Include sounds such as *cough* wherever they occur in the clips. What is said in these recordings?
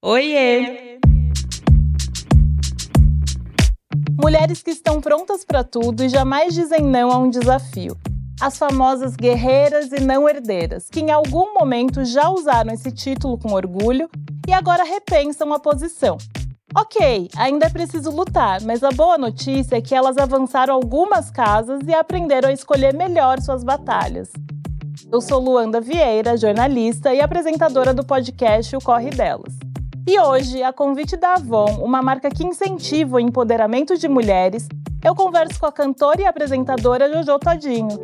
Oiê! Mulheres que estão prontas para tudo e jamais dizem não a um desafio. As famosas guerreiras e não herdeiras, que em algum momento já usaram esse título com orgulho e agora repensam a posição. Ok, ainda é preciso lutar, mas a boa notícia é que elas avançaram algumas casas e aprenderam a escolher melhor suas batalhas. Eu sou Luanda Vieira, jornalista e apresentadora do podcast O Corre Delas. E hoje, a convite da Avon, uma marca que incentiva o empoderamento de mulheres, eu converso com a cantora e apresentadora Jojo Todinho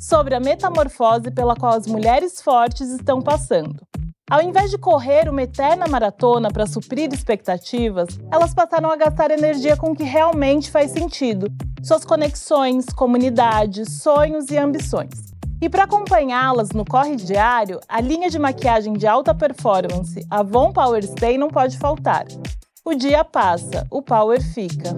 sobre a metamorfose pela qual as mulheres fortes estão passando. Ao invés de correr uma eterna maratona para suprir expectativas, elas passaram a gastar energia com o que realmente faz sentido: suas conexões, comunidades, sonhos e ambições. E para acompanhá-las no corre diário, a linha de maquiagem de alta performance Avon Power Stay não pode faltar. O dia passa, o power fica.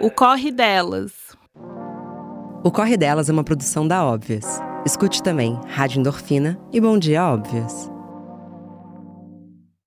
O Corre Delas. O Corre Delas é uma produção da Óbvias. Escute também Rádio Endorfina e Bom Dia Óbvias.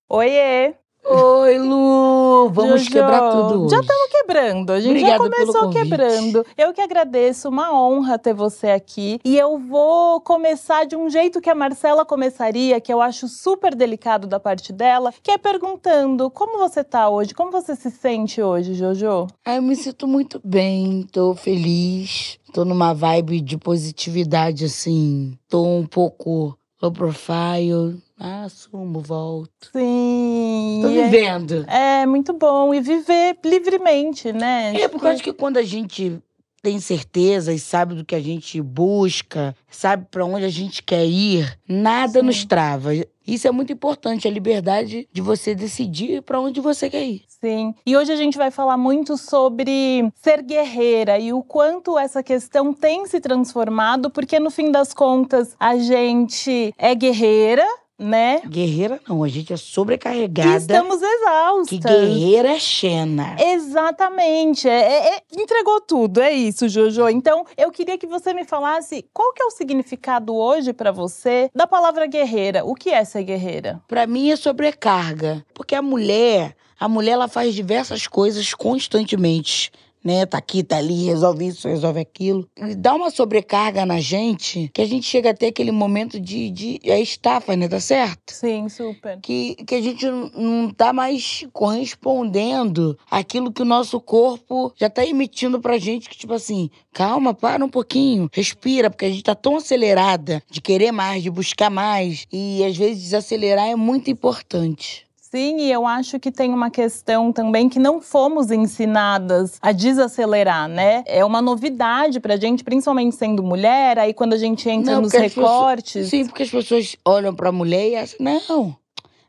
Oiê! Oi, Lu! Vamos Jojo. quebrar tudo hoje. Já estamos quebrando, a gente Obrigada já começou quebrando. Eu que agradeço, uma honra ter você aqui. E eu vou começar de um jeito que a Marcela começaria, que eu acho super delicado da parte dela, que é perguntando como você tá hoje, como você se sente hoje, Jojo? Ah, eu me sinto muito bem, tô feliz, tô numa vibe de positividade, assim. Tô um pouco low profile. Ah, assumo, volto. Sim. Tô e é- vivendo. É muito bom e viver livremente, né? É, porque eu acho que quando a gente tem certeza e sabe do que a gente busca, sabe pra onde a gente quer ir, nada Sim. nos trava. Isso é muito importante, a liberdade de você decidir pra onde você quer ir. Sim. E hoje a gente vai falar muito sobre ser guerreira e o quanto essa questão tem se transformado, porque no fim das contas a gente é guerreira, né? Guerreira não, a gente é E sobrecarregada. estamos exaustas. Que guerreira é Xena. Exatamente, é- é- é- entregou tudo, é isso, Jojo. Então, eu queria que você me falasse qual que é o significado hoje pra você da palavra guerreira. O que é ser guerreira? Pra mim é sobrecarga, porque a mulher, a mulher ela faz diversas coisas constantemente, né? Tá aqui, tá ali, resolve isso, resolve aquilo. E dá uma sobrecarga na gente que a gente chega até aquele momento de, de é estafa, né? Tá certo? Sim, super. Que, que a gente não- tá mais correspondendo àquilo que o nosso corpo já tá emitindo pra gente, que tipo assim, calma, para um pouquinho, respira, porque a gente tá tão acelerada de querer mais, de buscar mais, e às vezes desacelerar é muito importante. Sim, e eu acho que tem uma questão também que não fomos ensinadas a desacelerar, né? É uma novidade pra gente, principalmente sendo mulher, aí quando a gente entra Não, nos as pessoas- recortes, Sim, porque as pessoas olham pra mulher e acham, não,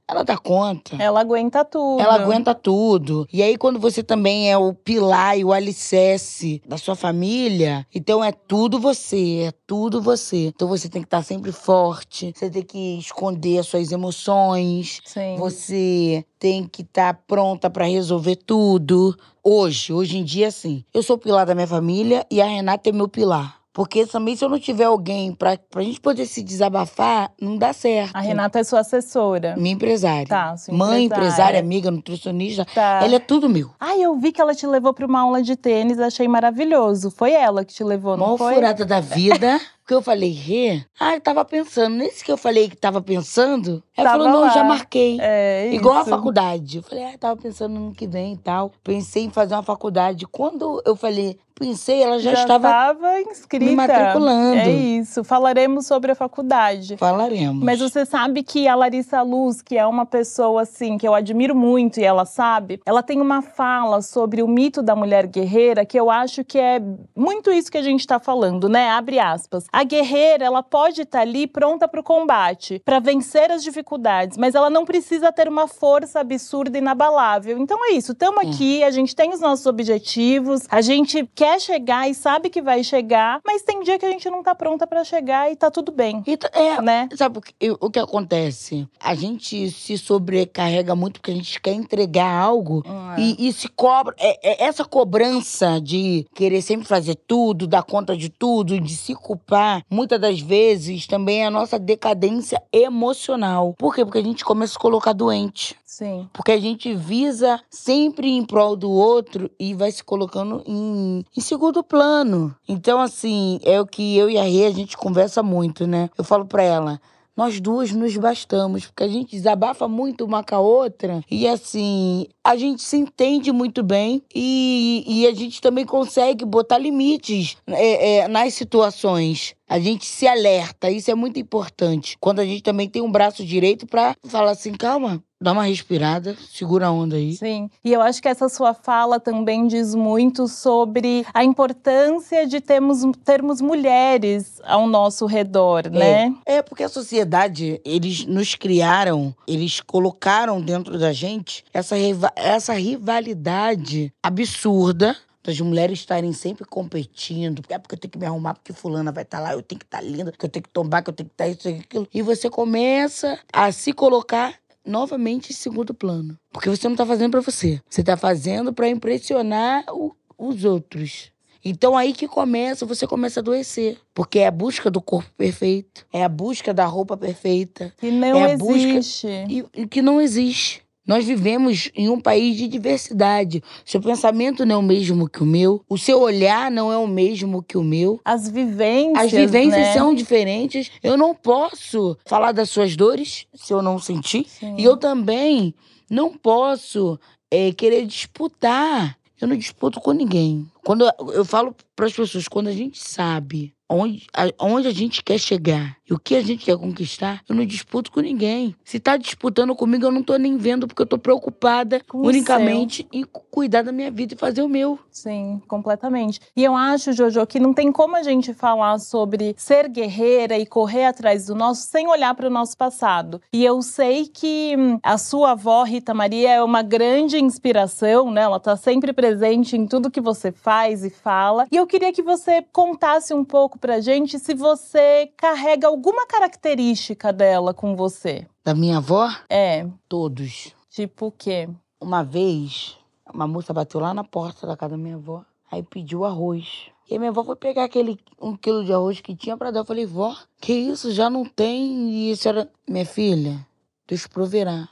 ela dá conta. ela aguenta tudo. Ela aguenta tudo. E aí, quando você também é o pilar e o alicerce da sua família, então é tudo você, é tudo você. Então você tem que estar sempre forte, você tem que esconder as suas emoções, Sim. você tem que estar pronta pra resolver tudo. Hoje, hoje em dia, sim. Eu sou o pilar da minha família e a Renata é meu pilar. Porque também, se eu não tiver alguém pra, pra gente poder se desabafar, não dá certo. A Renata é sua assessora. Minha empresária. Tá, sua Mãe, empresária. empresária, amiga, nutricionista. Tá. Ela é tudo meu. Ai, eu vi que ela te levou pra uma aula de tênis, achei maravilhoso. Foi ela que te levou, não Mó foi? furada da vida. *laughs* Porque eu falei, Rê? Ah, eu tava pensando. Nesse que eu falei que tava pensando, ela Tava falou, não, lá. já marquei. É, Igual a isso. faculdade. Eu falei, ah, tava pensando no ano que vem e tal. Pensei em fazer uma faculdade. Quando eu falei, pensei, ela já, estava. estava inscrita. me matriculando. É isso. Falaremos sobre a faculdade. Falaremos. Mas você sabe que a Larissa Luz, que é uma pessoa assim que eu admiro muito e ela sabe, ela tem uma fala sobre o mito da mulher guerreira que eu acho que é muito isso que a gente tá falando, né? Abre aspas. A guerreira, ela pode estar ali pronta para o combate, para vencer as dificuldades, mas ela não precisa ter uma força absurda e inabalável. Então é isso, estamos É. aqui, a gente tem os nossos objetivos, a gente quer quer chegar e sabe que vai chegar, mas tem dia que a gente não tá pronta para chegar e tá tudo bem. E é, Né? Sabe o que, o que acontece? A gente se sobrecarrega muito porque a gente quer entregar algo e, e se cobra. É, é essa cobrança de querer sempre fazer tudo, dar conta de tudo, de se culpar, muitas das vezes também é a nossa decadência emocional. Por quê? Porque a gente começa a se colocar doente. Sim. Porque a gente visa sempre em prol do outro e vai se colocando em, em segundo plano. Então, assim, é o que eu e a Rê, a gente conversa muito, né? Eu falo pra ela. Nós duas nos bastamos, porque a gente desabafa muito uma com a outra. E assim, a gente se entende muito bem e, e a gente também consegue botar limites é, é, nas situações. A gente se alerta, isso é muito importante. Quando a gente também tem um braço direito pra falar assim, calma, dá uma respirada, segura a onda aí. Sim. E eu acho que essa sua fala também diz muito sobre a importância de termos, termos mulheres ao nosso redor, né? É porque a sociedade, eles nos criaram, eles colocaram dentro da gente essa, essa rivalidade absurda das mulheres estarem sempre competindo. É porque eu tenho que me arrumar, porque fulana vai estar lá, eu tenho que estar linda, que eu tenho que tombar, que eu tenho que estar isso e aquilo. E você começa a se colocar novamente em segundo plano. Porque você não tá fazendo pra você. Você tá fazendo pra impressionar o- os outros. Então aí que começa, você começa a adoecer. Porque é a busca do corpo perfeito, é a busca da roupa perfeita, Que não É a busca- existe. e, e que não existe. Nós vivemos em um país de diversidade. Seu pensamento não é o mesmo que o meu, o seu olhar não é o mesmo que o meu. As vivências. As vivências né? são diferentes. Eu não posso falar das suas dores se eu não sentir. Sim. E eu também não posso eh, querer disputar. Eu não disputo com ninguém. Quando eu, falo para as pessoas, quando a gente sabe onde a, onde a gente quer chegar e o que a gente quer conquistar, eu não disputo com ninguém. Se tá disputando comigo, eu não tô nem vendo, porque eu tô preocupada Com unicamente em cu- cuidar da minha vida e fazer o meu. Sim, completamente. E eu acho, Jojo, que não tem como a gente falar sobre ser guerreira e correr atrás do nosso sem olhar para o nosso passado. E eu sei que hum, a sua avó, Rita Maria, é uma grande inspiração, né? Ela tá sempre presente em tudo que você faz e fala. E eu queria que você contasse um pouco pra gente se você carrega alguma característica dela com você. Da minha avó, É, todos. tipo o quê? Uma vez, uma moça bateu lá na porta da casa da minha avó, aí pediu arroz. E a minha avó foi pegar aquele um quilo de arroz que tinha pra dar. Eu falei, vó, que isso? Já não tem? E a senhora, minha filha, Deus proverá.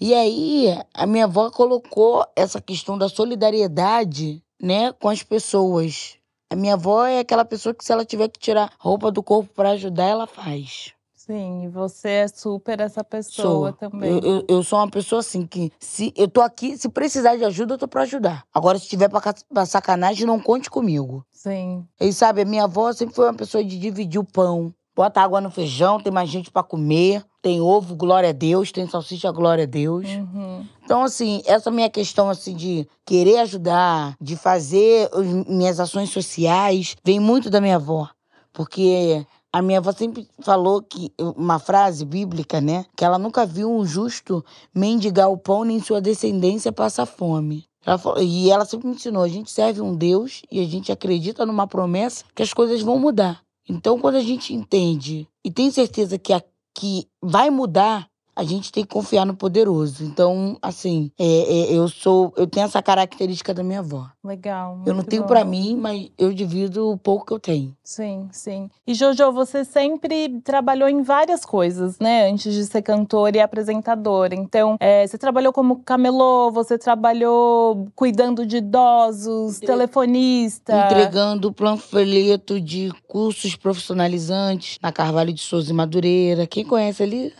E aí, a minha avó colocou essa questão da solidariedade, né, com as pessoas. A minha avó é aquela pessoa que se ela tiver que tirar roupa do corpo pra ajudar, ela faz. Sim, e você é super essa pessoa Sou. também. Eu, eu, eu sou uma pessoa assim que se eu tô aqui, se precisar de ajuda, eu tô pra ajudar. Agora, se tiver pra, ca- pra sacanagem, não conte comigo. Sim. E sabe, a minha avó sempre foi uma pessoa de dividir o pão. Bota água no feijão, tem mais gente pra comer. Tem ovo, glória a Deus. Tem salsicha, glória a Deus. Uhum. Então, assim, essa minha questão, assim, de querer ajudar, de fazer minhas ações sociais, vem muito da minha avó. Porque a minha avó sempre falou que, uma frase bíblica, né? Que ela nunca viu um justo mendigar o pão, nem sua descendência passar fome. Ela falou- e ela sempre me ensinou, a gente serve um Deus e a gente acredita numa promessa que as coisas vão mudar. Então, quando a gente entende e tem certeza que, a, que vai mudar, a gente tem que confiar no poderoso. Então, assim, é, é, eu sou, eu tenho essa característica da minha avó. Legal. eu não tenho pra mim, mas eu divido o pouco que eu tenho. Sim, sim. E Jojo, você sempre trabalhou em várias coisas, né? Antes de ser cantora e apresentadora. Então, é, você trabalhou como camelô, você trabalhou cuidando de idosos, Entre- telefonista. Entregando panfleto de cursos profissionalizantes na Carvalho de Souza e Madureira. Quem conhece ali,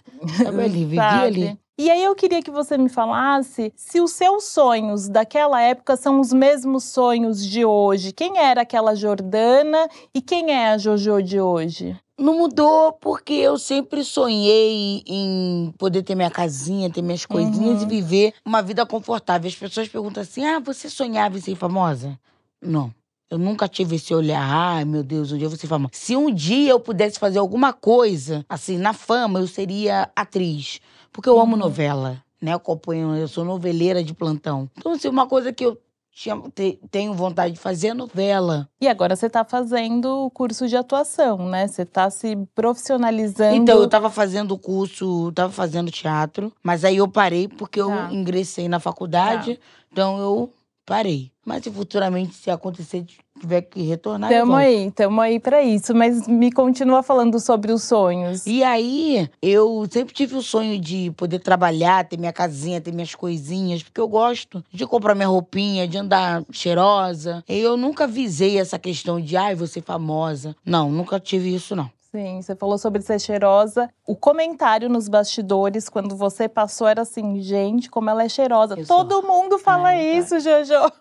sabe *laughs* ali, vivi sabe? ali. E aí eu queria que você me falasse se os seus sonhos daquela época são os mesmos sonhos de hoje. Quem era aquela Jordana e quem é a Jojo de hoje? Não mudou porque eu sempre sonhei em poder ter minha casinha, ter minhas coisinhas Uhum. e viver uma vida confortável. As pessoas perguntam assim: ah, você sonhava em ser famosa? Não. Eu nunca tive esse olhar, ai meu Deus, um dia eu vou ser famosa. Se um dia eu pudesse fazer alguma coisa, assim, na fama, eu seria atriz. Porque eu amo Uhum. novela, né? Eu acompanho, eu sou noveleira de plantão. Então, assim, uma coisa que eu tinha, te- tenho vontade de fazer novela. E agora você tá fazendo o curso de atuação, né? Você tá se profissionalizando. Então, eu tava fazendo o curso, tava fazendo teatro, mas aí eu parei porque eu Tá. ingressei na faculdade, então eu parei. Mas se futuramente, se acontecer, tiver que retornar, Tamo aí, tamo aí pra isso. Mas me continua falando sobre os sonhos. E aí, eu sempre tive o sonho de poder trabalhar, ter minha casinha, ter minhas coisinhas, porque eu gosto de comprar minha roupinha, de andar cheirosa. E eu nunca visei essa questão de, ai, você famosa. Não, nunca tive isso, não. Sim, você falou sobre ser cheirosa. O comentário nos bastidores, quando você passou, era assim: gente, como ela é cheirosa. Eu sou. Todo mundo fala Ai, tá. isso, Jojo.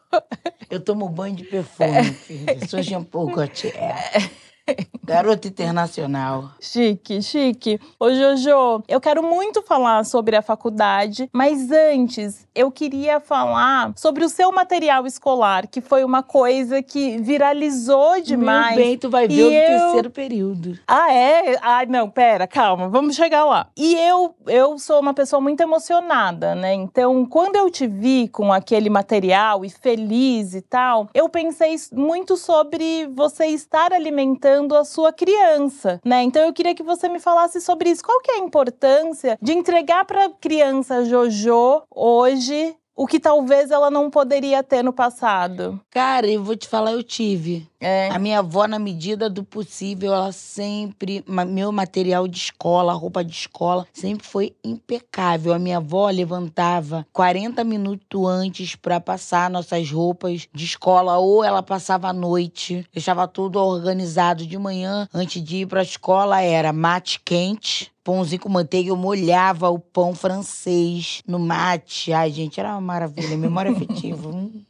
Eu tomo banho de perfume, *laughs* filha. Sou shampoo Gautier. Garota internacional. Chique, chique. Ô, Jojo, eu quero muito falar sobre a faculdade, mas antes eu queria falar sobre o seu material escolar, que foi uma coisa que viralizou demais. Meu bem, tu vai ver E o eu- terceiro período. Ah, é? Ai, não, pera, calma, vamos chegar lá. E eu, eu sou uma pessoa muito emocionada, né? Então, quando eu te vi com aquele material e feliz e tal, eu pensei muito sobre você estar alimentando a sua criança, né? Então, eu queria que você me falasse sobre isso. Qual que é a importância de entregar para criança Jojo hoje o que talvez ela não poderia ter no passado? Cara, eu vou te falar, eu tive. É. A minha avó, na medida do possível, ela sempre. Meu material de escola, roupa de escola, sempre foi impecável. A minha avó levantava 40 minutos antes pra passar nossas roupas de escola, ou ela passava à noite, deixava tudo organizado de manhã. Antes de ir pra escola, era mate quente. Pãozinho com manteiga, eu molhava o pão francês no mate. Ai, gente, era uma maravilha. Memória afetiva. *laughs*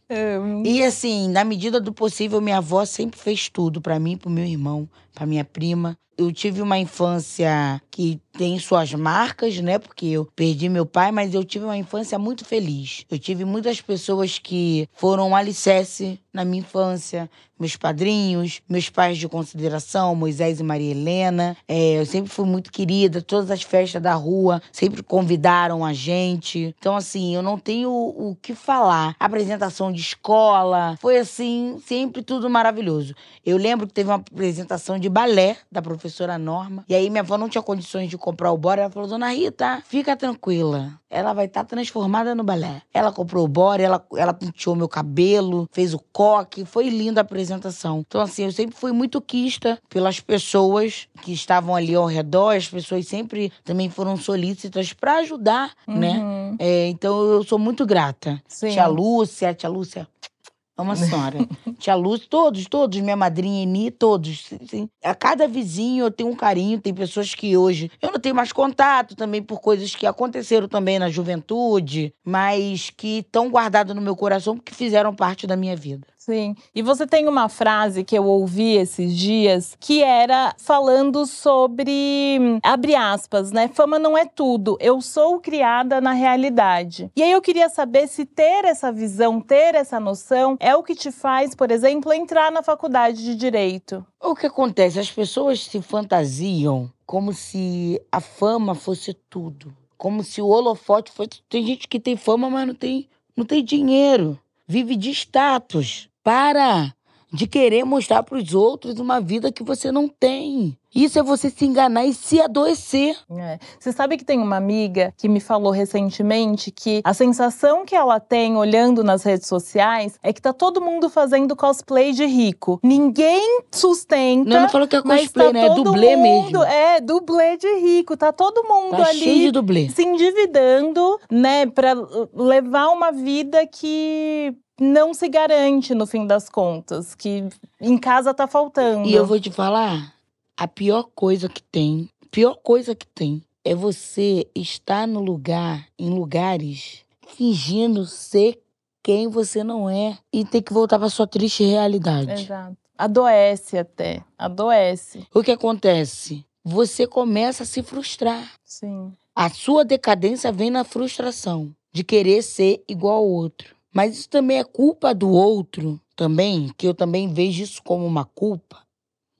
E assim, na medida do possível, minha avó sempre fez tudo pra mim, pro meu irmão, pra minha prima. Eu tive uma infância que tem suas marcas, né? Porque eu perdi meu pai, mas eu tive uma infância muito feliz. Eu tive muitas pessoas que foram um alicerce na minha infância. Meus padrinhos, meus pais de consideração, Moisés e Maria Helena. É, eu sempre fui muito querida. Todas as festas da rua sempre convidaram a gente. Então, assim, eu não tenho o que falar. Apresentação de escola, foi assim, sempre tudo maravilhoso. Eu lembro que teve uma apresentação de balé da professora Norma. E aí minha avó não tinha condições de comprar o bora. Ela falou: Dona Rita, fica tranquila. Ela vai estar transformada no balé. Ela comprou o bora, ela, ela penteou meu cabelo, fez o coque. Foi linda a apresentação. Então, assim, eu sempre fui muito quista pelas pessoas que estavam ali ao redor. As pessoas sempre também foram solícitas para ajudar, né? uhum, É, então eu sou muito grata. Sim. Tia Lúcia, tia Lúcia, é uma *laughs* senhora. tia Lúcia, todos, todos, minha madrinha Eni, todos. sim. A cada vizinho eu tenho um carinho, tem pessoas que hoje eu não tenho mais contato também por coisas que aconteceram também na juventude, mas que estão guardadas no meu coração porque fizeram parte da minha vida. Sim. E você tem uma frase que eu ouvi esses dias que era falando sobre, abre aspas, né? Fama não é tudo. Eu sou criada na realidade. E aí eu queria saber se ter essa visão, ter essa noção é o que te faz, por exemplo, entrar na faculdade de direito. O que acontece? As pessoas se fantasiam como se a fama fosse tudo. Como se o holofote fosse. Tem gente que tem fama, mas não tem, não tem dinheiro. Vive de status. Para de querer mostrar para os outros uma vida que você não tem. Isso é você se enganar e se adoecer. É. Você sabe que tem uma amiga que me falou recentemente que a sensação que ela tem olhando nas redes sociais é que tá todo mundo fazendo cosplay de rico. Ninguém sustenta. Não, não falou que é mas cosplay, tá né? É todo dublê mundo, mesmo. É, dublê de rico. Tá todo mundo Tá ali cheio de dublê. se endividando, né, para levar uma vida que não se garante no fim das contas, que em casa tá faltando. E eu vou te falar, a pior coisa que tem, pior coisa que tem, é você estar no lugar, em lugares, fingindo ser quem você não é e ter que voltar para sua triste realidade. Exato. Adoece até, adoece. O que acontece? Você começa a se frustrar. Sim. A sua decadência vem na frustração de querer ser igual ao outro. Mas isso também é culpa do outro, também, que eu também vejo isso como uma culpa,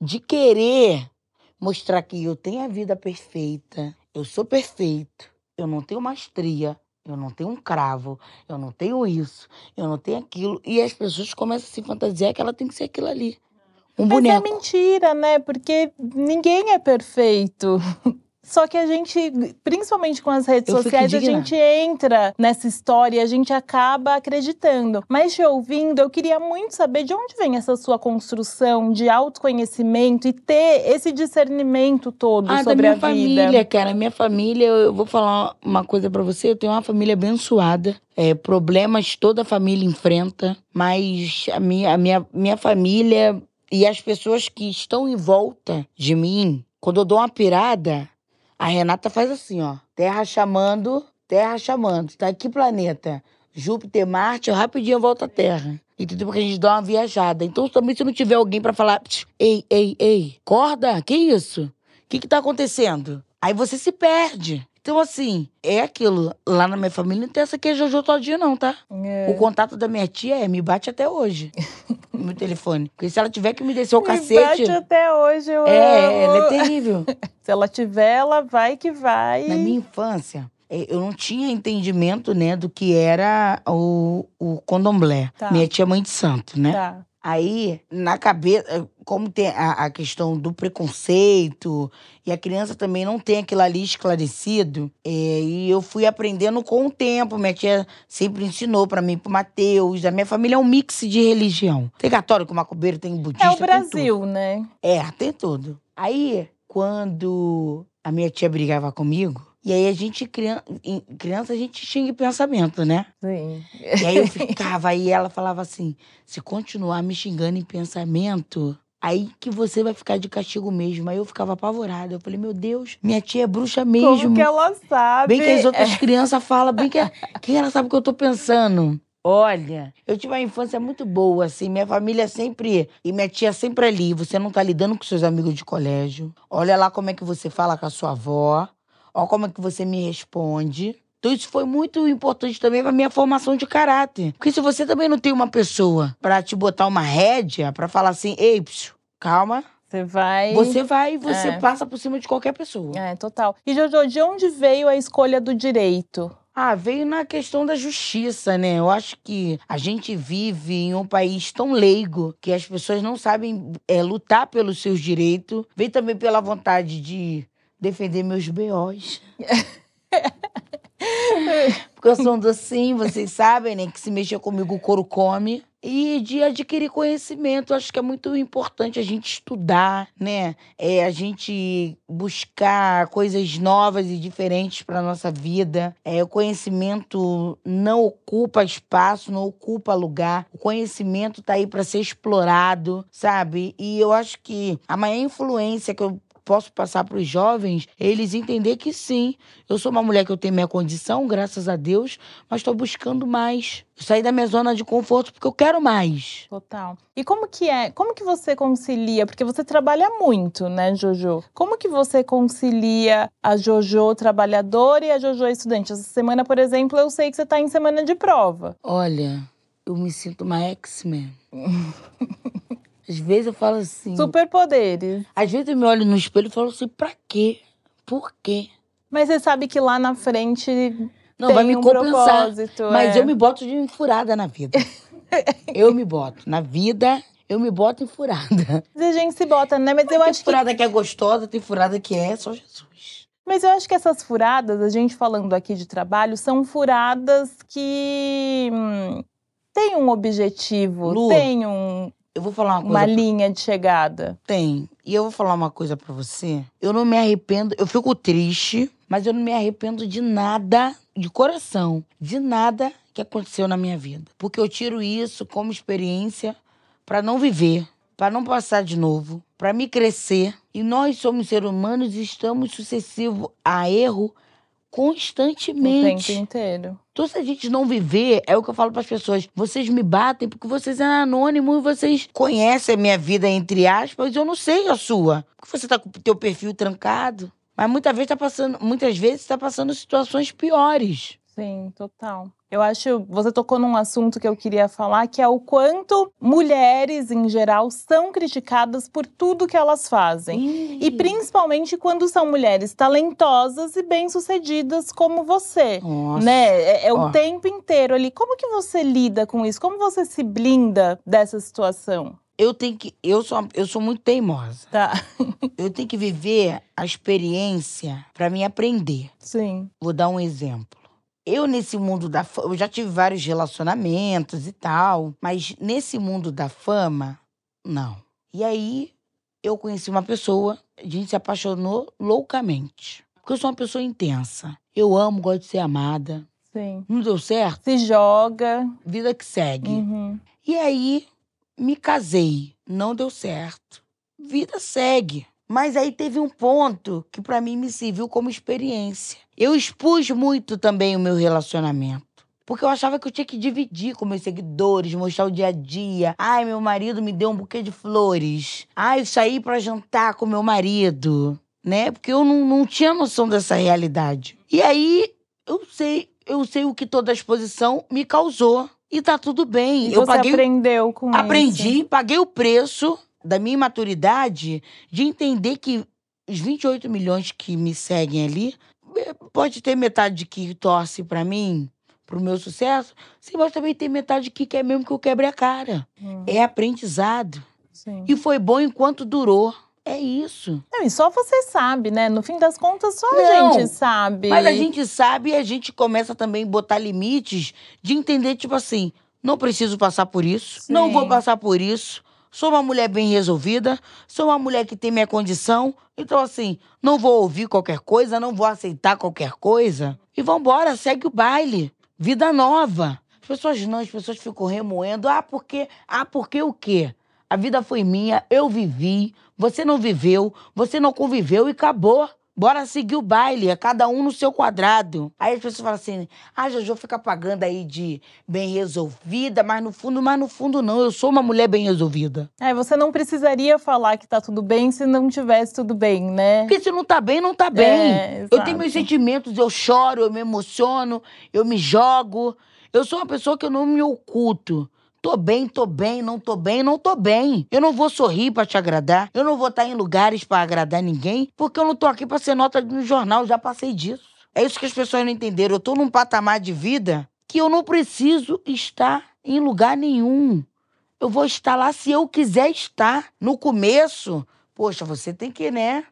de querer mostrar que eu tenho a vida perfeita, eu sou perfeito, eu não tenho mastria, Eu não tenho um cravo, eu não tenho isso, eu não tenho aquilo. E as pessoas começam a se fantasiar que ela tem que ser aquilo ali. Um Mas boneco. é mentira, né? Porque ninguém é perfeito. *laughs* Só que a gente, principalmente com as redes Eu sociais, a gente entra nessa história e a gente acaba acreditando. Mas te ouvindo, eu queria muito saber de onde vem essa sua construção de autoconhecimento e ter esse discernimento todo Ah, sobre minha a vida. família, cara. Minha família, eu vou falar uma coisa pra você. Eu tenho uma família abençoada. É, problemas toda a família enfrenta. Mas a minha, a minha, minha família e as pessoas que estão em volta de mim, quando eu dou uma pirada, a Renata faz assim, ó. Terra chamando, terra chamando. Tá aqui planeta. Júpiter, Marte, eu rapidinho volto à Terra. Entendeu? Porque a gente dá uma viajada. Então, também se não tiver alguém pra falar, "Psh, ei, ei, ei, acorda, que isso? O que que tá acontecendo? Aí você se perde. Então, assim, é aquilo. Lá na minha família não tem essa que é Jojo todinha, não, tá? É. O contato da minha tia é, me bate até hoje. *laughs* no meu telefone. Porque se ela tiver que me descer o Me cacete. bate até hoje, eu É, amo. ela é terrível. *laughs* Se ela tiver, ela vai que vai. Na minha infância, eh, eu não tinha entendimento, né, do que era o, o condomblé. Tá. Minha tia mãe de santo, né? Tá. Aí, na cabeça, como tem a, a questão do preconceito, e a criança também não tem aquilo ali esclarecido, é, e eu fui aprendendo com o tempo. Minha tia sempre ensinou pra mim, pro Mateus. A minha família é um mix de religião. Tem católico, macumbeiro, tem budista. É o. Brasil, né? É, tem tudo. Aí, quando a minha tia brigava comigo, e aí a gente, criança, criança a gente xinga pensamento, né? Sim. E aí eu ficava, aí ela falava assim: se continuar me xingando em pensamento, aí que você vai ficar de castigo mesmo. Aí eu ficava apavorada. Eu falei, meu Deus, minha tia é bruxa mesmo. Como que ela sabe? Bem que as outras crianças falam, bem que, que ela sabe o que eu tô pensando. Olha, eu tive uma infância muito boa, assim. Minha família sempre. E minha tia sempre ali. Você não tá lidando com seus amigos de colégio. Olha lá como é que você fala com a sua avó. Olha como é que você me responde. Então, isso foi muito importante também pra minha formação de caráter. Porque se você também não tem uma pessoa pra te botar uma rédea, pra falar assim, ei, psiu, calma, Você vai. você vai e você É. passa por cima de qualquer pessoa. É, total. E, Jojo, de onde veio a escolha do direito? Ah, veio na questão da justiça, né? Eu acho que a gente vive em um país tão leigo que as pessoas não sabem é, lutar pelos seus direitos. Veio também pela vontade de defender meus B.O.s. *laughs* Porque eu sou um docinho, vocês sabem, né? Que se mexer comigo o couro come. E de adquirir conhecimento. Acho que é muito importante a gente estudar, né? É a gente buscar coisas novas e diferentes para nossa vida. É, o conhecimento não ocupa espaço, não ocupa lugar. O conhecimento tá aí para ser explorado, sabe? E eu acho que a maior influência que eu posso passar para os jovens, eles entender que sim, eu sou uma mulher que eu tenho minha condição, graças a Deus, mas estou buscando mais. Eu saí da minha zona de conforto porque eu quero mais. Total. E como que é? Como que você concilia? Porque você trabalha muito, né, Jojo? Como que você concilia a Jojo trabalhadora e a Jojo estudante? Essa semana, por exemplo, eu sei que você está em semana de prova. Olha, eu me sinto uma X-Men. *laughs* Às vezes eu falo assim. Superpoderes. Às vezes eu me olho no espelho e falo assim, pra quê? Por quê? Mas você sabe que lá na frente Não, tem vai me um compensar. Mas é. eu me boto de enfurada na vida. *laughs* eu me boto. Na vida, eu me boto enfurada. Mas A gente se bota, né? Mas eu tem acho que furada que é gostosa, tem furada que é só Jesus. Mas eu acho que essas furadas, a gente falando aqui de trabalho, são furadas que hum, têm um objetivo, Lu, têm um- Eu vou falar uma coisa. uma linha de chegada. Tem. E eu vou falar uma coisa pra você. Eu não me arrependo, eu fico triste, mas eu não me arrependo de nada, de coração, de nada que aconteceu na minha vida. Porque eu tiro isso como experiência pra não viver, pra não passar de novo, pra me crescer. E nós somos seres humanos e estamos sucessivos a erro O tempo constantemente. inteiro. Então, se a gente não viver, é o que eu falo para as pessoas. Vocês me batem porque vocês são anônimos e vocês conhecem a minha vida, entre aspas, eu não sei a sua. Porque você tá com o teu perfil trancado. Mas muitas vezes tá passando, muitas vezes tá passando situações piores. Sim, total. Eu acho, você tocou num assunto que eu queria falar, que é o quanto mulheres em geral são criticadas por tudo que elas fazem. E principalmente quando são mulheres talentosas e bem-sucedidas como você, Nossa. né? É, é o tempo inteiro ali. Como que você lida com isso? Como você se blinda dessa situação? Eu tenho que. Eu sou, eu sou muito teimosa. Tá. *laughs* Eu tenho que viver a experiência pra me aprender. Sim. Vou dar um exemplo. Eu, nesse mundo da fama, eu já tive vários relacionamentos e tal, mas nesse mundo da fama, não. E aí, eu conheci uma pessoa, a gente se apaixonou loucamente. Porque eu sou uma pessoa intensa. Eu amo, gosto de ser amada. Sim. Não deu certo? Se joga. Vida que segue. Uhum. E aí, me casei. Não deu certo. Vida segue. Mas aí teve um ponto que pra mim me serviu como experiência. Eu expus muito também o meu relacionamento. Porque eu achava que eu tinha que dividir com meus seguidores, mostrar o dia a dia. Ai, meu marido me deu um buquê de flores. Ai, eu saí pra jantar com meu marido. Né? Porque eu não, não tinha noção dessa realidade. E aí, eu sei, eu sei o que toda a exposição me causou. E tá tudo bem. E eu você paguei aprendeu com isso. Aprendi, paguei o preço da minha maturidade de entender que os 28 milhões que me seguem ali, pode ter metade que torce pra mim, pro meu sucesso, sim, mas também tem metade que quer mesmo que eu quebre a cara. Hum, É aprendizado. sim. E foi bom enquanto durou. É isso. Não, e só você sabe, né? No fim das contas, só a Não, gente sabe. Mas a gente sabe e a gente começa também a botar limites de entender, tipo assim, não preciso passar por isso, não Sim. vou passar por isso. Sou uma mulher bem resolvida, sou uma mulher que tem minha condição. Então, assim, não vou ouvir qualquer coisa, não vou aceitar qualquer coisa. E vambora, segue o baile. Vida nova. As pessoas não, as pessoas ficam remoendo. Ah, porque. Ah, porque o quê? A vida foi minha, eu vivi, você não viveu, você não conviveu e acabou. Bora seguir o baile, é cada um no seu quadrado. Aí as pessoas falam assim: ah, Jojo fica pagando aí de bem resolvida, mas no fundo, mas no fundo não, eu sou uma mulher bem resolvida. É, você não precisaria falar que tá tudo bem se não tivesse tudo bem, né? Porque se não tá bem, não tá bem. É, eu tenho meus sentimentos, eu choro, eu me emociono, eu me jogo. Eu sou uma pessoa que eu não me oculto. Tô bem, tô bem, não tô bem, não tô bem. Eu não vou sorrir pra te agradar. Eu não vou estar em lugares pra agradar ninguém, porque eu não tô aqui pra ser nota no jornal, já passei disso. É isso que as pessoas não entenderam. Eu tô num patamar de vida que eu não preciso estar em lugar nenhum. Eu vou estar lá se eu quiser estar. No começo, poxa, você tem que, né,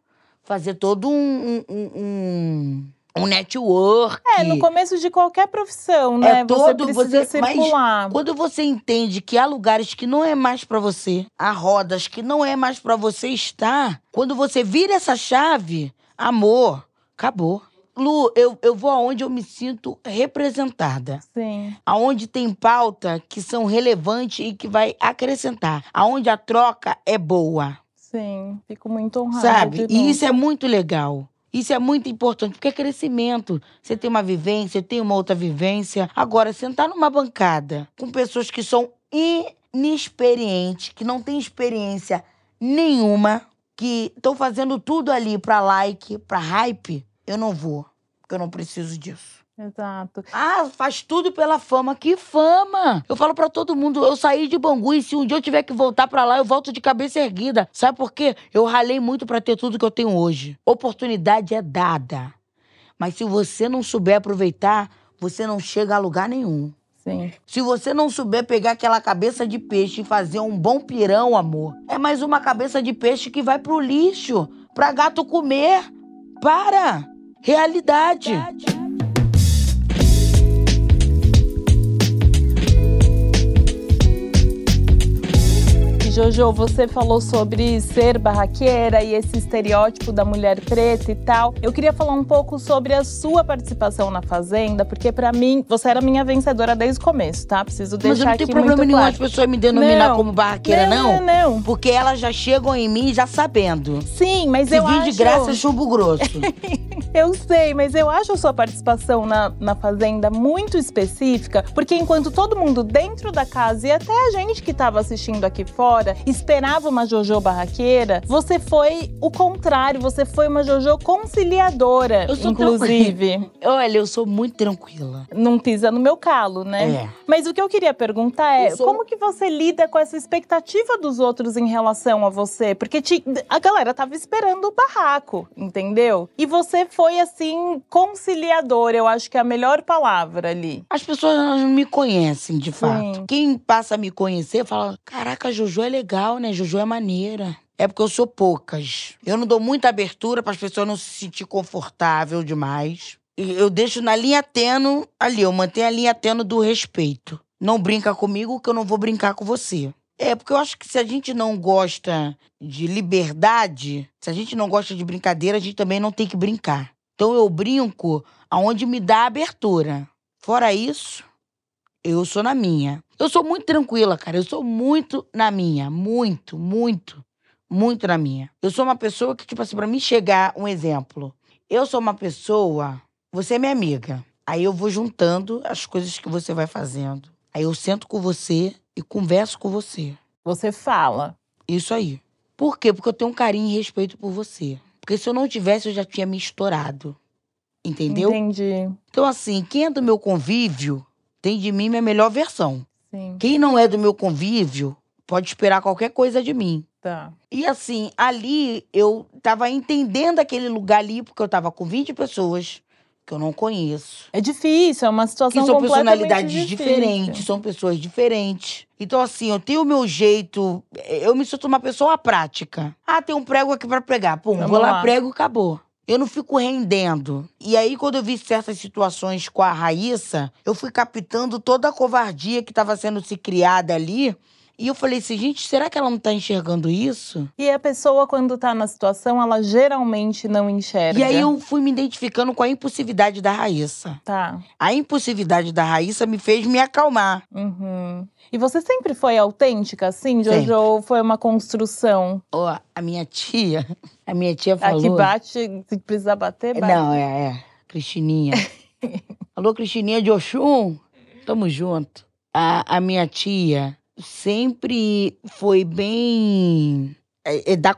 fazer todo um, um, um, um- network. É, no começo de qualquer profissão, né? todo- você precisa você- circular. Quando você entende que há lugares que não é mais pra você, há rodas que não é mais pra você estar, quando você vira essa chave, amor, acabou. Lu, eu, eu vou aonde eu me sinto representada. Sim. Aonde tem pauta que são relevantes e que vai acrescentar. Aonde a troca é boa. Sim. Fico muito honrada. Sabe? E isso é muito legal. Isso é muito importante, porque é crescimento. Você tem uma vivência, tem uma outra vivência. Agora, sentar numa bancada com pessoas que são inexperientes, que não têm experiência nenhuma, que estão fazendo tudo ali pra like, pra hype, eu não vou. Porque eu não preciso disso. Exato. Ah, faz tudo pela fama. Que fama! Eu falo pra todo mundo, eu saí de Bangu e se um dia eu tiver que voltar pra lá, eu volto de cabeça erguida. Sabe por quê? Eu ralei muito pra ter tudo que eu tenho hoje. Oportunidade é dada. Mas se você não souber aproveitar, você não chega a lugar nenhum. Sim. Se você não souber pegar aquela cabeça de peixe e fazer um bom pirão, amor, é mais uma cabeça de peixe que vai pro lixo, pra gato comer. Para! Realidade. E Jojo, você falou sobre ser barraqueira e esse estereótipo da mulher preta e tal. Eu queria falar um pouco sobre a sua participação na Fazenda, porque pra mim, você era minha vencedora desde o começo, tá? Preciso deixar Mas eu não aqui tenho problema nenhum claro. as pessoas me denominar Não. como barraqueira, não. Não, não. Porque elas já chegam em mim já sabendo. Sim, mas Se eu acho... de graça, é chumbo grosso. *laughs* Eu sei, mas eu acho a sua participação na, na Fazenda muito específica, porque enquanto todo mundo dentro da casa e até a gente que estava assistindo aqui fora esperava uma JoJo barraqueira, você foi o contrário, você foi uma JoJo conciliadora, Eu sou inclusive. *laughs* Olha, eu sou muito tranquila. Não pisa no meu calo, né? É. Mas o que eu queria perguntar é, sou- como que você lida com essa expectativa dos outros em relação a você? Porque ti- a galera tava esperando o barraco, entendeu? E você foi, assim, conciliadora, eu acho que é a melhor palavra ali. As pessoas não me conhecem, de fato. Sim. Quem passa a me conhecer fala: caraca, Jojo é legal, né? Jojo é maneira. É porque eu sou poucas. Eu não dou muita abertura para as pessoas não se sentir confortável demais. Eu deixo na linha tênue ali, eu mantenho a linha tênue do respeito. Não brinca comigo que eu não vou brincar com você. É, porque eu acho que se a gente não gosta de liberdade, se a gente não gosta de brincadeira, a gente também não tem que brincar. Então eu brinco aonde me dá abertura. Fora isso, eu sou na minha. Eu sou muito tranquila, cara. Eu sou muito na minha. Muito, muito, muito na minha. Eu sou uma pessoa que, tipo assim, pra mim chegar, um exemplo. Eu sou uma pessoa. Você é minha amiga. Aí eu vou juntando as coisas que você vai fazendo. Aí eu sento com você e converso com você. Você fala. Isso aí. Por quê? Porque eu tenho um carinho e respeito por você. Porque se eu não tivesse, eu já tinha me estourado. Entendeu? Entendi. Então, assim, quem é do meu convívio tem de mim minha melhor versão. Sim, Quem não é do meu convívio pode esperar qualquer coisa de mim. tá. E assim, ali eu tava entendendo aquele lugar ali, porque eu tava com 20 pessoas que eu não conheço. É difícil, é uma Que situação são completamente personalidades difícil. diferentes, são pessoas diferentes. Então, assim, eu tenho o meu jeito, eu me sinto uma pessoa prática. Ah, tem um prego aqui pra pregar. Pum, Vamos vou lá, lá. prego, acabou. Eu não fico rendendo. E aí, quando eu vi certas situações com a Raíssa, eu fui captando toda a covardia que estava sendo se criada ali. E eu falei assim, gente, será que ela não tá enxergando isso? E a pessoa, quando tá na situação, ela geralmente não enxerga. E aí eu fui me identificando com a impulsividade da Raíssa. Tá. A impulsividade da Raíssa me fez me acalmar. Uhum. E você sempre foi autêntica, assim, Sempre. Jojo? Ou foi uma construção? Ó, a minha tia, a minha tia falou. Aqui bate, se precisar bater, bate. Não, é, é. Cristininha. *laughs* Alô, Cristininha de Oxum? Tamo junto. A, a minha tia sempre foi bem. É, é da,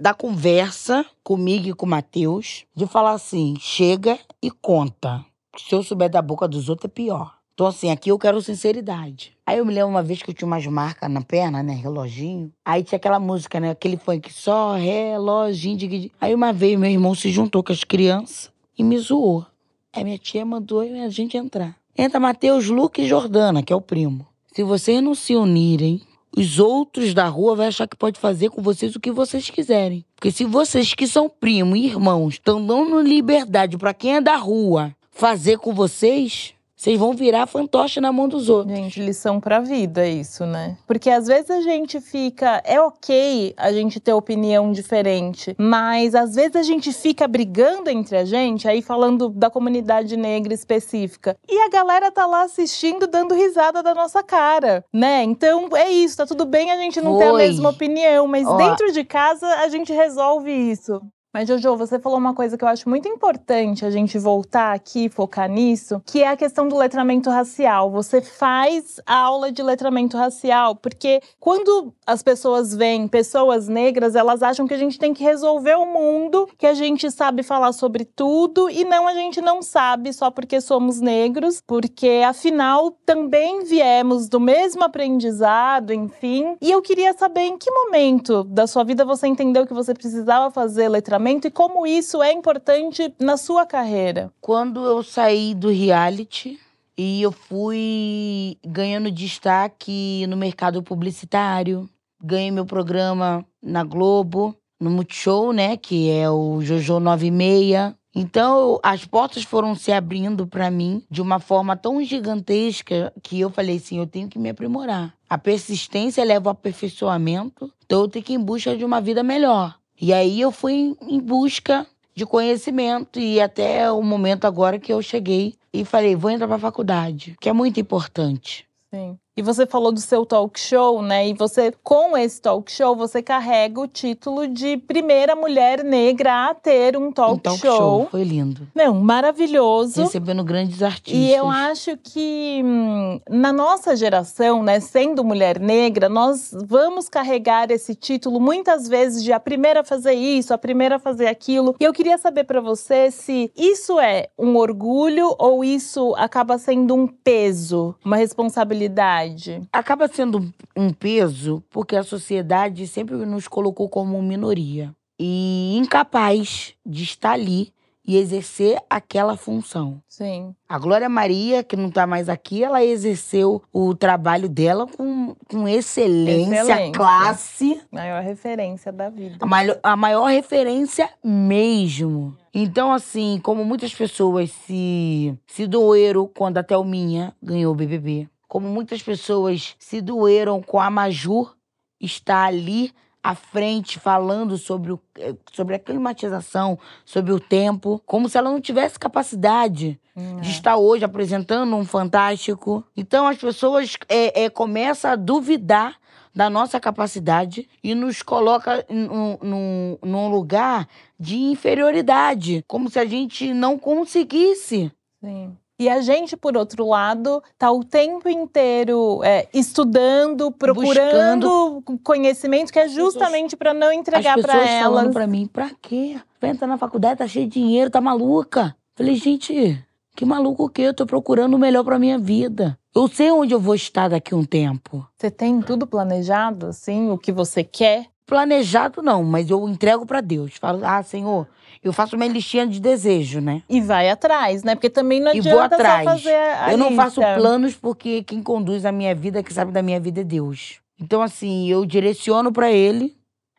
da conversa comigo e com o Matheus, de falar assim: chega e conta. Se eu souber da boca dos outros, é pior. Então, assim, aqui eu quero sinceridade. Aí eu me lembro uma vez que eu tinha umas marcas na perna, né? Reloginho. Aí tinha aquela música, né? Aquele funk, só reloginho. dig. Aí uma vez meu irmão se juntou com as crianças e me zoou. Aí minha tia mandou a gente entrar. Entra Matheus, Luke e Jordana, que é o primo. Se vocês não se unirem, os outros da rua vão achar que pode fazer com vocês o que vocês quiserem. Porque se vocês que são primo e irmãos estão dando liberdade pra quem é da rua fazer com vocês, vocês vão virar fantoche na mão dos outros. Gente, lição pra vida isso, né? Porque às vezes a gente fica. É ok a gente ter opinião diferente, mas às vezes a gente fica brigando entre a gente, aí falando da comunidade negra específica. E a galera tá lá assistindo, dando risada da nossa cara, né? Então é isso, tá tudo bem a gente não ter a Foi. mesma opinião, mas Ó. dentro de casa a gente resolve isso. Mas, Jojo, você falou uma coisa que eu acho muito importante a gente voltar aqui focar nisso, que é a questão do letramento racial. Você faz a aula de letramento racial, porque quando as pessoas veem pessoas negras, elas acham que a gente tem que resolver o mundo, que a gente sabe falar sobre tudo, e não a gente não sabe só porque somos negros, porque afinal também viemos do mesmo aprendizado, enfim. E eu queria saber em que momento da sua vida você entendeu que você precisava fazer letramento e como isso é importante na sua carreira. Quando eu saí do reality e eu fui ganhando destaque no mercado publicitário, ganhei meu programa na Globo, no Multishow, né, que é o Jojo 96. Então, as portas foram se abrindo para mim de uma forma tão gigantesca que eu falei assim, eu tenho que me aprimorar. A persistência leva ao aperfeiçoamento, então eu tenho que ir em busca de uma vida melhor. E aí eu fui em busca de conhecimento e até o momento agora que eu cheguei e falei, vou entrar para faculdade, que é muito importante. Sim. E você falou do seu talk show, né? E você, com esse talk show, você carrega o título de primeira mulher negra a ter um talk, um talk show. show. Foi lindo. Não, maravilhoso. Recebendo grandes artistas. E eu acho que hum, na nossa geração, né, sendo mulher negra, nós vamos carregar esse título muitas vezes de a primeira a fazer isso, a primeira a fazer aquilo. E eu queria saber para você se isso é um orgulho ou isso acaba sendo um peso, uma responsabilidade. Acaba sendo um peso porque a sociedade sempre nos colocou como minoria e incapaz de estar ali e exercer aquela função. Sim. A Glória Maria, que não está mais aqui, ela exerceu o trabalho dela com, com excelência, Excelência. classe, Maior referência da vida. a maior, a maior referência mesmo. Então, assim, como muitas pessoas se, se doeram quando a Thelminha ganhou o BBB, como muitas pessoas se doeram com a Majur estar ali à frente falando sobre, o, eh, sobre a climatização, sobre o tempo, como se ela não tivesse capacidade Hum, de é. estar hoje apresentando um fantástico. Então as pessoas é, é, começam a duvidar da nossa capacidade e nos coloca num, num, num lugar de inferioridade, como se a gente não conseguisse. Sim. E a gente, por outro lado, tá o tempo inteiro é, estudando, procurando conhecimento, que é justamente para não entregar para pessoas falando elas. pra mim, pra quê? Vai entrar na faculdade, tá cheio de dinheiro, tá maluca? Falei, gente, que maluco o quê? Eu tô procurando o melhor pra minha vida. Eu sei onde eu vou estar daqui a um tempo. Você tem tudo planejado, assim, o que você quer? Planejado não, mas eu entrego pra Deus. Falo, ah, Senhor, eu faço minha listinha de desejo, né? E vai atrás, né? Porque também não E adianta vou atrás. fazer a eu não faço lista. planos porque quem conduz a minha vida, quem sabe da minha vida é Deus. Então, assim, eu direciono pra Ele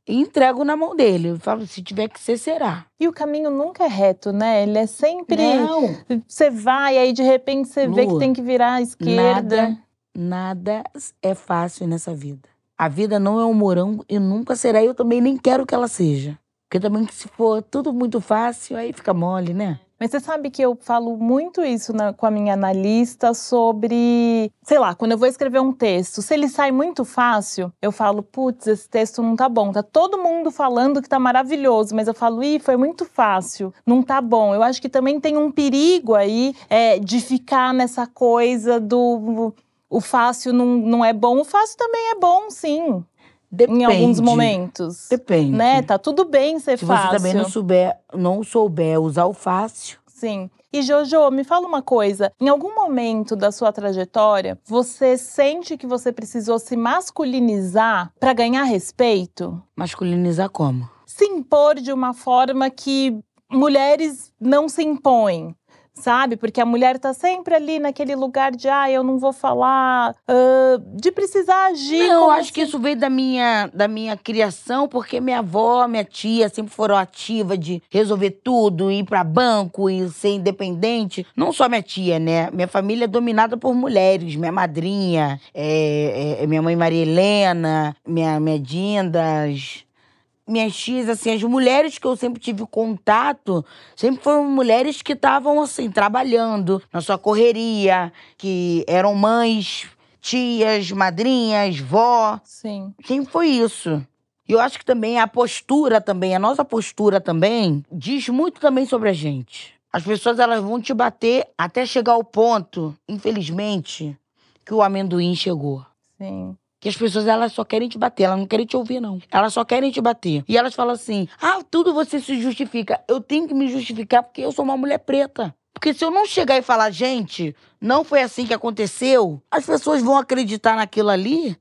e entrego na mão dele. Eu falo, se tiver que ser, será. E o caminho nunca é reto, né? Ele é sempre. Não, Você vai, aí de repente você vê que tem que virar à esquerda. nada, nada é fácil nessa vida. A vida não é um morango e nunca será. Eu também nem quero que ela seja. Porque também, se for tudo muito fácil, aí fica mole, né? Mas você sabe que eu falo muito isso na- com a minha analista sobre, sei lá, quando eu vou escrever um texto, se ele sai muito fácil, eu falo, putz, esse texto não tá bom. Tá todo mundo falando que tá maravilhoso, mas eu falo, ih, foi muito fácil, não tá bom. Eu acho que também tem um perigo aí é, de ficar nessa coisa do. O fácil não, não é bom, o fácil também é bom, sim, Depende. em alguns momentos. Depende. Né? Tá tudo bem ser Se fácil. você também não souber, não souber usar o fácil, Sim. E Jojo, me fala uma coisa. Em algum momento da sua trajetória, você sente que você precisou se masculinizar para ganhar respeito? masculinizar como? Se impor de uma forma que mulheres não se impõem. Sabe? Porque a mulher tá sempre ali naquele lugar de, ah, eu não vou falar, ah, de precisar agir. Não, eu acho que se- isso veio da minha, da minha criação, porque minha avó, minha tia sempre foram ativas de resolver tudo, ir pra banco e ser independente. Não só minha tia, né? Minha família é dominada por mulheres. Minha madrinha, é, é, minha mãe Maria Helena, minha, minha Dindas. Minhas tias, assim, as mulheres que eu sempre tive contato, sempre foram mulheres que estavam, assim, trabalhando na sua correria, que eram mães, tias, madrinhas, vó. Sim. Sempre foi isso. E eu acho que também a postura também, a nossa postura também, diz muito também sobre a gente. As pessoas, elas vão te bater até chegar ao ponto, infelizmente, que o amendoim chegou. Sim. Que as pessoas, elas só querem te bater, elas não querem te ouvir, não. Elas só querem te bater. E elas falam assim: ah, tudo você se justifica. Eu tenho que me justificar porque eu sou uma mulher preta. Porque se eu não chegar e falar, gente, não foi assim que aconteceu, as pessoas vão acreditar naquilo ali.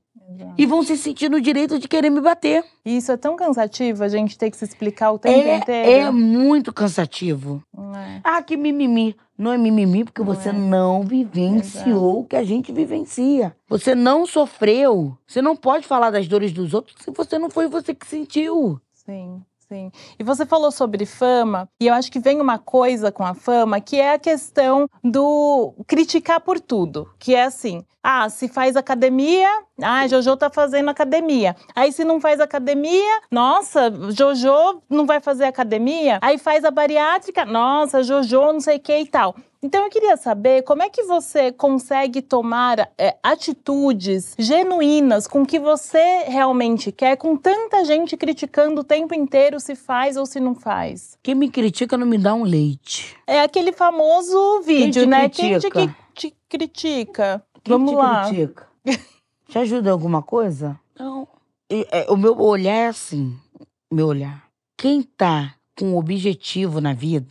E vão se sentir no direito de querer me bater. E isso é tão cansativo, a gente ter que se explicar o tempo É, inteiro. é muito cansativo. É. Ah, que mimimi. Não é mimimi porque Não você é. não vivenciou o que a gente vivencia. Você não sofreu. Você não pode falar das dores dos outros se você não foi você que sentiu. Sim, sim. E você falou sobre fama, e eu acho que vem uma coisa com a fama que é a questão do criticar por tudo. Que é assim: ah, se faz academia, ah, Jojo tá fazendo academia. Aí se não faz academia, nossa, Jojo não vai fazer academia. Aí faz a bariátrica, nossa, Jojo não sei o que e tal. Então eu queria saber como é que você consegue tomar é, atitudes genuínas com o que você realmente quer, com tanta gente criticando o tempo inteiro se faz ou se não faz. Quem me critica não me dá um leite. É aquele famoso vídeo, te né? critica? Quem te, te critica? Quem Vamos te lá. critica? *laughs* Te ajuda em alguma coisa? Não. É, o meu olhar é assim, meu olhar. Quem tá com um objetivo na vida,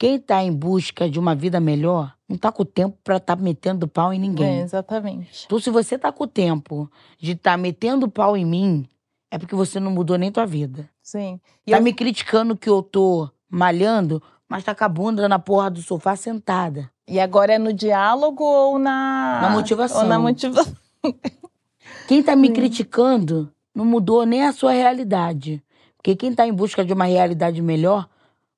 quem tá em busca de uma vida melhor, não tá com tempo pra tá metendo pau em ninguém. É, exatamente. Então, se você tá com o tempo de tá metendo pau em mim, é porque você não mudou nem tua vida. Sim. E Tá eu- me criticando que eu tô malhando, mas tá com a bunda na porra do sofá sentada. E agora é no diálogo ou na. Na motivação. Ou na motivação. *laughs* Quem tá me Sim. criticando não mudou nem a sua realidade. Porque quem tá em busca de uma realidade melhor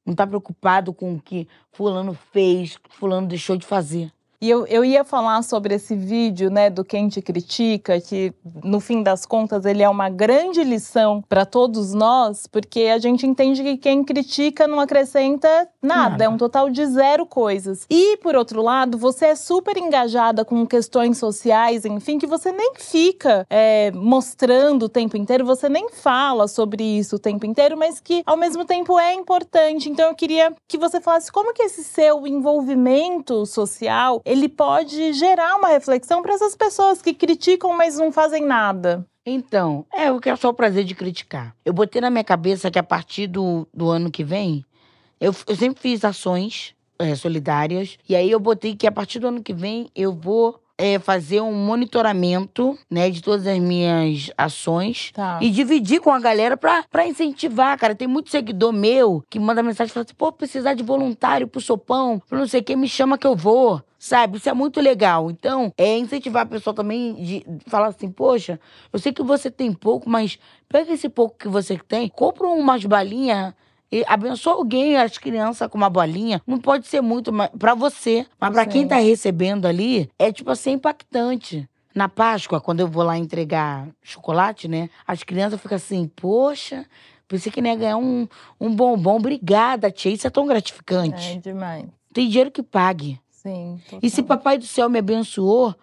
não tá preocupado com o que fulano fez, fulano deixou de fazer. E eu, eu ia falar sobre esse vídeo, né, do Quem Te Critica, que no fim das contas ele é uma grande lição para todos nós, porque a gente entende que quem critica não acrescenta nada, Nada. é um total de zero coisas. E, por outro lado, você é super engajada com questões sociais, enfim, que você nem fica é, mostrando o tempo inteiro, você nem fala sobre isso o tempo inteiro, mas que ao mesmo tempo é importante. Então eu queria que você falasse como que esse seu envolvimento social ele pode gerar uma reflexão para essas pessoas que criticam, mas não fazem nada. Então, é, eu quero só o prazer de criticar. Eu botei na minha cabeça que a partir do, do ano que vem, eu, eu sempre fiz ações é, solidárias. E aí eu botei que a partir do ano que vem eu vou é, fazer um monitoramento, né, de todas as minhas ações. Tá. E dividir com a galera pra, pra incentivar, cara. Tem muito seguidor meu que manda mensagem e fala assim: pô, precisar de voluntário pro sopão, pro não sei o que, me chama que eu vou. Sabe? Isso é muito legal. Então, é incentivar a pessoa também de falar assim: poxa, eu sei que você tem pouco, mas pega esse pouco que você tem, compra umas balinhas. E abençoa alguém, as crianças com uma bolinha. Não pode ser muito mas, pra você. Mas pra quem tá recebendo ali, é tipo assim, impactante. Na Páscoa, quando eu vou lá entregar chocolate, né? As crianças ficam assim, poxa, pensei que não ia ganhar um, um bombom. Obrigada, tia. Isso é tão É gratificante. demais. Tem dinheiro que pague. Sim. E se. Papai do Céu me abençoou,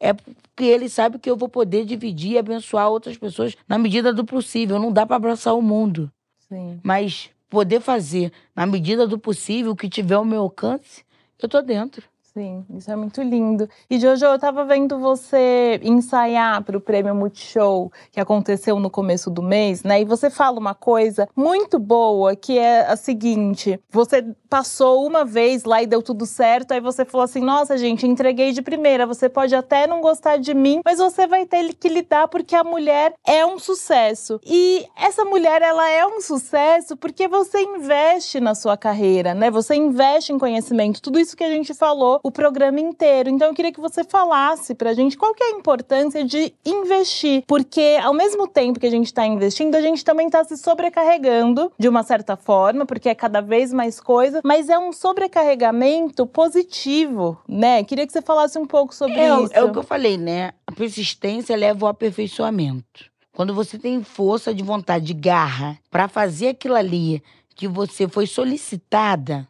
é porque ele sabe que eu vou poder dividir e abençoar outras pessoas na medida do possível. Não dá pra abraçar o mundo. Sim. Mas poder fazer na medida do possível o que tiver ao meu alcance, eu tô dentro. Sim, isso é muito lindo. E Jojo, eu tava vendo você ensaiar para o Prêmio Multishow que aconteceu no começo do mês, né? E você fala uma coisa muito boa, que é a seguinte: você passou uma vez lá e deu tudo certo, aí você falou assim: "Nossa, gente, entreguei de primeira. Você pode até não gostar de mim, mas você vai ter que lidar porque a mulher é um sucesso". E essa mulher, ela é um sucesso porque você investe na sua carreira, né? Você investe em conhecimento, tudo isso que a gente falou o programa inteiro. Então eu queria que você falasse pra gente qual que é a importância de investir, porque ao mesmo tempo que a gente está investindo, a gente também está se sobrecarregando de uma certa forma, porque é cada vez mais coisa, mas é um sobrecarregamento positivo, né? Queria que você falasse um pouco sobre É, isso. é o que eu falei, né? A persistência leva ao aperfeiçoamento. Quando você tem força de vontade, garra pra fazer aquilo ali que você foi solicitada,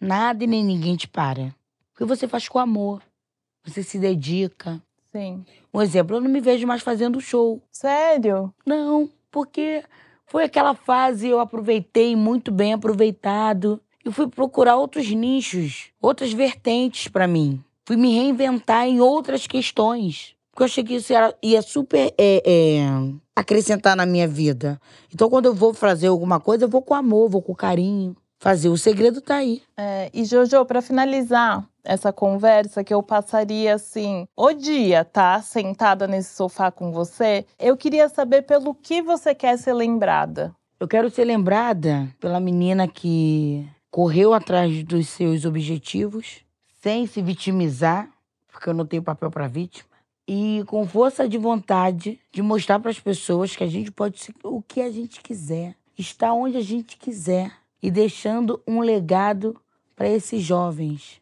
nada e nem ninguém te para. Porque você faz com amor. Você se dedica. Sim. Um exemplo, eu não me vejo mais fazendo show. Sério? Não, porque foi aquela fase eu aproveitei muito bem aproveitado e fui procurar outros nichos, outras vertentes pra mim. Fui me reinventar em outras questões. Porque eu achei que isso era- ia super é, é, acrescentar na minha vida. Então, quando eu vou fazer alguma coisa, eu vou com amor, vou com carinho. Fazer. O segredo tá aí. É, e Jojo, para finalizar essa conversa, que eu passaria assim o dia, tá? Sentada nesse sofá com você, eu queria saber pelo que você quer ser lembrada. Eu quero ser lembrada pela menina que correu atrás dos seus objetivos, sem se vitimizar, porque eu não tenho papel para vítima, e com força de vontade de mostrar para as pessoas que a gente pode ser o que a gente quiser, estar onde a gente quiser e deixando um legado para esses jovens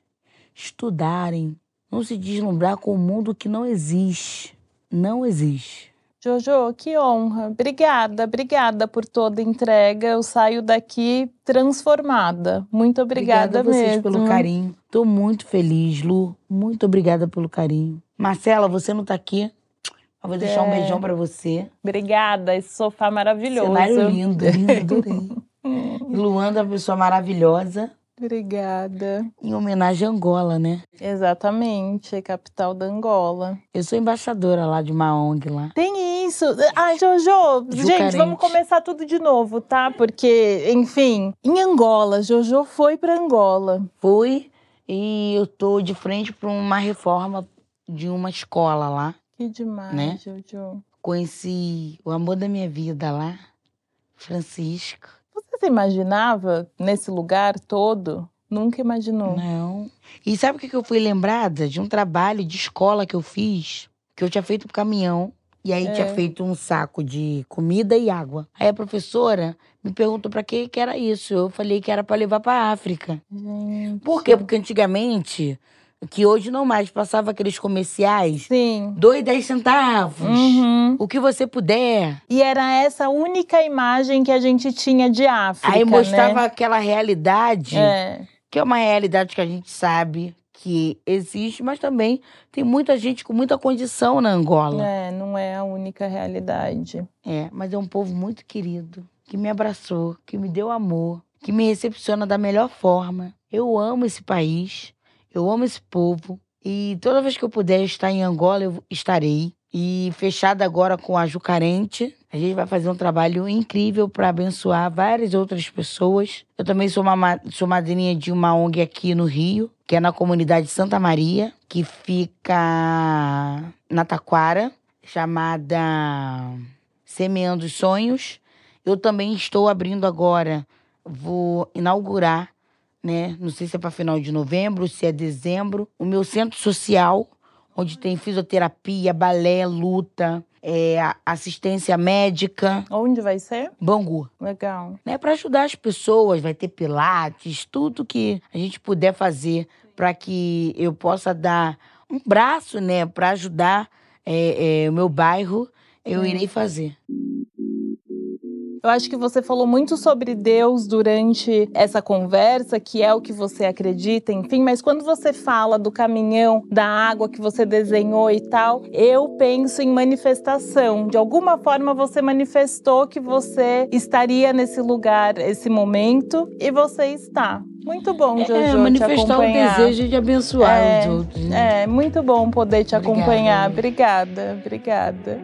estudarem, não se deslumbrar com o mundo que não existe. Não existe. Jojo, que honra. Obrigada, obrigada por toda a entrega. Eu saio daqui transformada. Muito obrigada, obrigada a vocês mesmo. pelo carinho. Tô muito feliz, Lu. Muito obrigada pelo carinho. Marcela, você não tá aqui. Eu vou deixar é. um beijão para você. Obrigada, esse sofá maravilhoso. Cenário lindo, lindo, adorei. *laughs* *laughs* Luanda é uma pessoa maravilhosa. Obrigada. Em homenagem a Angola, né? Exatamente, capital da Angola. Eu sou embaixadora lá de uma ONG lá. Tem isso. Ah, Jojo, gente, vamos começar tudo de novo, tá? Porque, enfim, em Angola, Jojo foi para Angola. Fui e eu tô de frente para uma reforma de uma escola lá. Que demais, né? Jojo. Conheci o amor da minha vida lá, Francisco. Você imaginava nesse lugar todo? Nunca imaginou? Não. E sabe o que eu fui lembrada? De um trabalho de escola que eu fiz, que eu tinha feito pro caminhão. E aí é. tinha feito um saco de comida e água. Aí a professora me perguntou para que que era isso. Eu falei que era para levar para África. Gente. Por quê? Porque antigamente que hoje não mais passava aqueles comerciais. Sim. Dois, dez centavos. Uhum. O que você puder. E era essa única imagem que a gente tinha de África. Aí mostrava né? aquela realidade, é. que é uma realidade que a gente sabe que existe, mas também tem muita gente com muita condição na Angola. É, não é a única realidade. É, mas é um povo muito querido, que me abraçou, que me deu amor, que me recepciona da melhor forma. Eu amo esse país. Eu amo esse povo e toda vez que eu puder estar em Angola, eu estarei. E fechada agora com a Jucarente, a gente vai fazer um trabalho incrível para abençoar várias outras pessoas. Eu também sou, uma, sou madrinha de uma ONG aqui no Rio, que é na comunidade Santa Maria, que fica na Taquara, chamada Semeando os Sonhos. Eu também estou abrindo agora, vou inaugurar né? Não sei se é para final de novembro, se é dezembro. O meu centro social, onde tem fisioterapia, balé, luta, é, assistência médica. Onde vai ser? Bangu. Legal. Né, para ajudar as pessoas, vai ter pilates, tudo que a gente puder fazer para que eu possa dar um braço, né, para ajudar é, é, o meu bairro, eu irei fazer. Eu acho que você falou muito sobre Deus durante essa conversa, que é o que você acredita, enfim, mas quando você fala do caminhão, da água que você desenhou e tal, eu penso em manifestação. De alguma forma você manifestou que você estaria nesse lugar, esse momento, e você está. Muito bom, é, Jojo, é, manifestar o desejo de abençoar é, os outros. Né? É, muito bom poder te obrigada. acompanhar. Obrigada, obrigada.